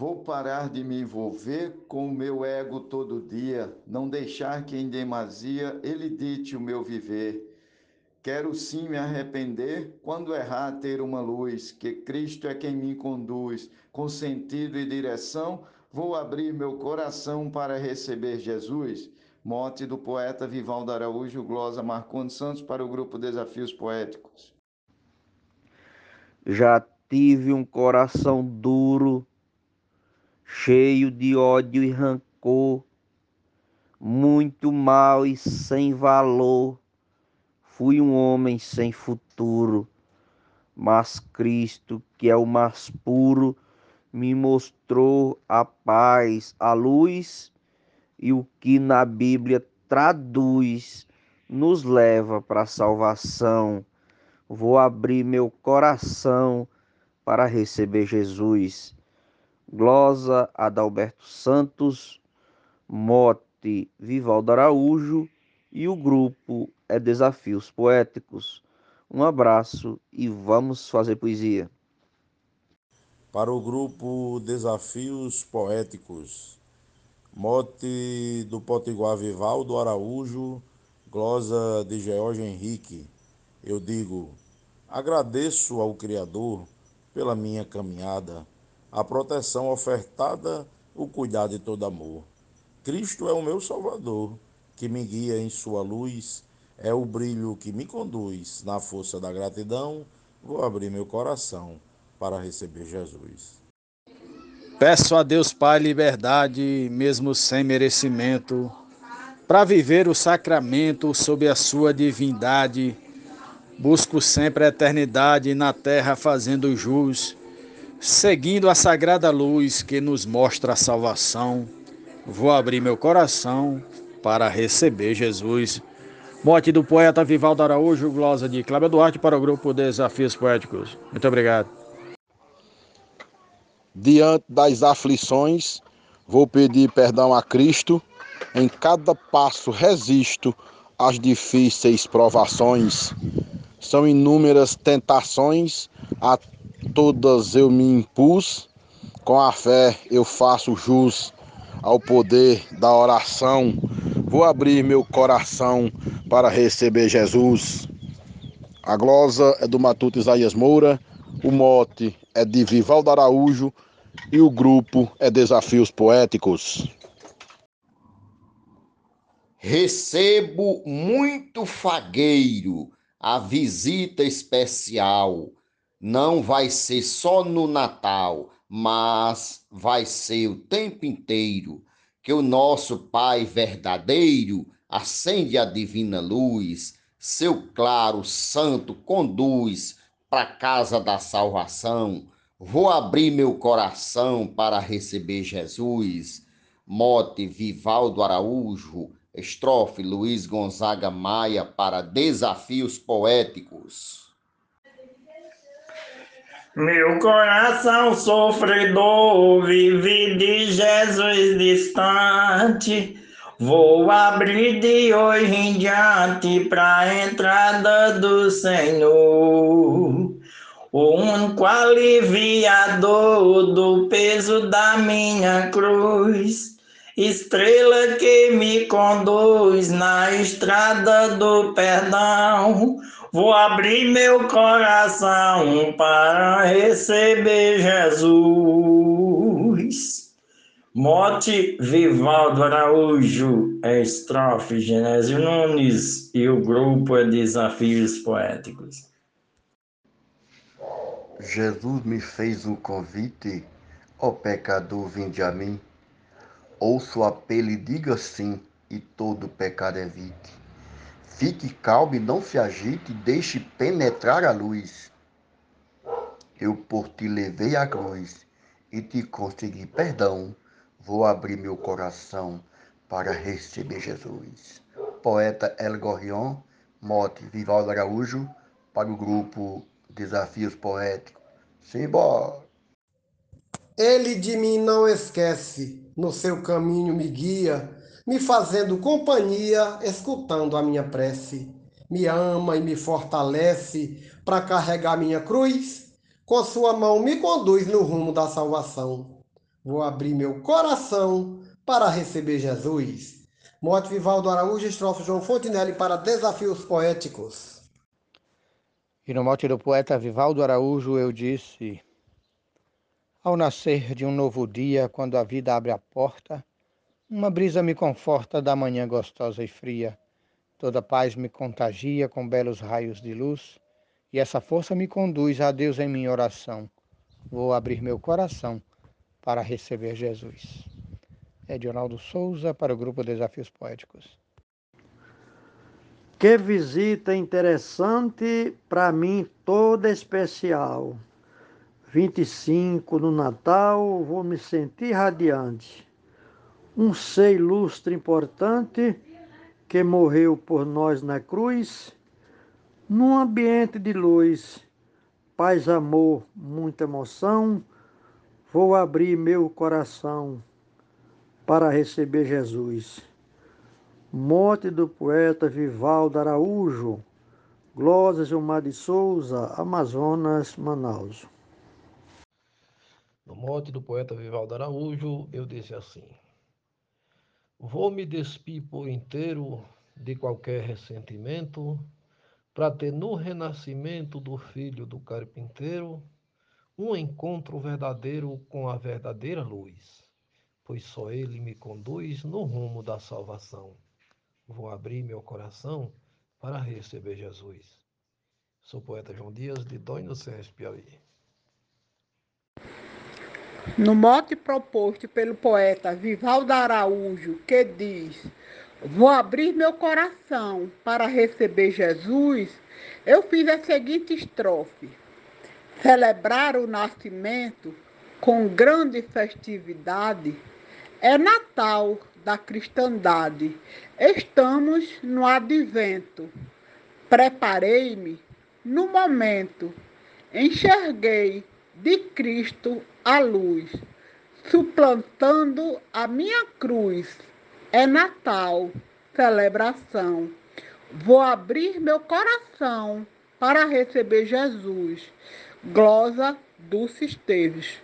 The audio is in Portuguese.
Vou parar de me envolver com o meu ego todo dia, não deixar que em demasia ele dite o meu viver. Quero sim me arrepender quando errar ter uma luz, que Cristo é quem me conduz, com sentido e direção, vou abrir meu coração para receber Jesus. Mote do poeta Vivaldo Araújo, glosa Marcondes Santos para o grupo Desafios Poéticos. Já tive um coração duro cheio de ódio e rancor, muito mal e sem valor. Fui um homem sem futuro, mas Cristo, que é o mais puro, me mostrou a paz, a luz e o que na Bíblia traduz nos leva para a salvação. Vou abrir meu coração para receber Jesus glosa Adalberto Santos, mote Vivaldo Araújo e o grupo é Desafios Poéticos. Um abraço e vamos fazer poesia. Para o grupo Desafios Poéticos, mote do Potiguar Vivaldo Araújo, glosa de George Henrique, eu digo: agradeço ao Criador pela minha caminhada a proteção ofertada, o cuidado e todo amor. Cristo é o meu Salvador, que me guia em sua luz, é o brilho que me conduz. Na força da gratidão, vou abrir meu coração para receber Jesus. Peço a Deus Pai liberdade, mesmo sem merecimento, para viver o sacramento sob a sua divindade. Busco sempre a eternidade na terra fazendo jus Seguindo a sagrada luz que nos mostra a salvação, vou abrir meu coração para receber Jesus. Morte do poeta Vivaldo Araújo, glosa de Cláudio Duarte para o grupo Desafios Poéticos. Muito obrigado. Diante das aflições, vou pedir perdão a Cristo. Em cada passo resisto às difíceis provações. São inúmeras tentações, a todas eu me impus, com a fé eu faço jus ao poder da oração. Vou abrir meu coração para receber Jesus. A glosa é do Matuto Isaías Moura, o mote é de Vivaldo Araújo e o grupo é Desafios Poéticos. Recebo muito fagueiro a visita especial não vai ser só no Natal, mas vai ser o tempo inteiro que o nosso Pai verdadeiro acende a divina luz, seu claro santo conduz para a casa da salvação. Vou abrir meu coração para receber Jesus. Mote Vivaldo Araújo, estrofe Luiz Gonzaga Maia para Desafios Poéticos. Meu coração sofredor vive de Jesus distante. Vou abrir de hoje em diante para a entrada do Senhor. O único aliviador do peso da minha cruz. Estrela que me conduz na estrada do perdão Vou abrir meu coração para receber Jesus. Mote Vivaldo Araújo, estrofe Genésio Nunes e o grupo é Desafios Poéticos. Jesus me fez um convite, ó pecador, vinde a mim. Ouço o apelo e diga sim, e todo pecado evite. Fique calmo e não se agite, deixe penetrar a luz. Eu por ti levei a cruz e te consegui perdão. Vou abrir meu coração para receber Jesus. Poeta El Gorrion, mote Vivaldo Araújo, para o grupo Desafios Poéticos. Simbora! Ele de mim não esquece, no seu caminho me guia me fazendo companhia, escutando a minha prece. Me ama e me fortalece para carregar minha cruz. Com sua mão me conduz no rumo da salvação. Vou abrir meu coração para receber Jesus. Mote Vivaldo Araújo, estrofe João Fontinelli para Desafios Poéticos. E no mote do poeta Vivaldo Araújo eu disse: Ao nascer de um novo dia, quando a vida abre a porta, uma brisa me conforta da manhã gostosa e fria. Toda paz me contagia com belos raios de luz, e essa força me conduz a Deus em minha oração. Vou abrir meu coração para receber Jesus. Edionaldo Souza para o grupo Desafios Poéticos. Que visita interessante, para mim toda especial. 25 no Natal, vou me sentir radiante um ser ilustre importante que morreu por nós na cruz, num ambiente de luz, paz, amor, muita emoção, vou abrir meu coração para receber Jesus. Morte do poeta Vivaldo Araújo, Glória Gilmar de Souza, Amazonas, Manaus. No mote do poeta Vivaldo Araújo, eu disse assim: Vou me despir por inteiro de qualquer ressentimento, para ter no renascimento do filho do carpinteiro um encontro verdadeiro com a verdadeira luz, pois só ele me conduz no rumo da salvação. Vou abrir meu coração para receber Jesus. Sou poeta João Dias, de Dói no Piauí. No mote proposto pelo poeta Vivaldo Araújo, que diz: Vou abrir meu coração para receber Jesus, eu fiz a seguinte estrofe: Celebrar o nascimento com grande festividade é Natal da cristandade. Estamos no advento. Preparei-me no momento, enxerguei de Cristo a luz, suplantando a minha cruz. É Natal, celebração. Vou abrir meu coração para receber Jesus. Glosa Dulce Esteves.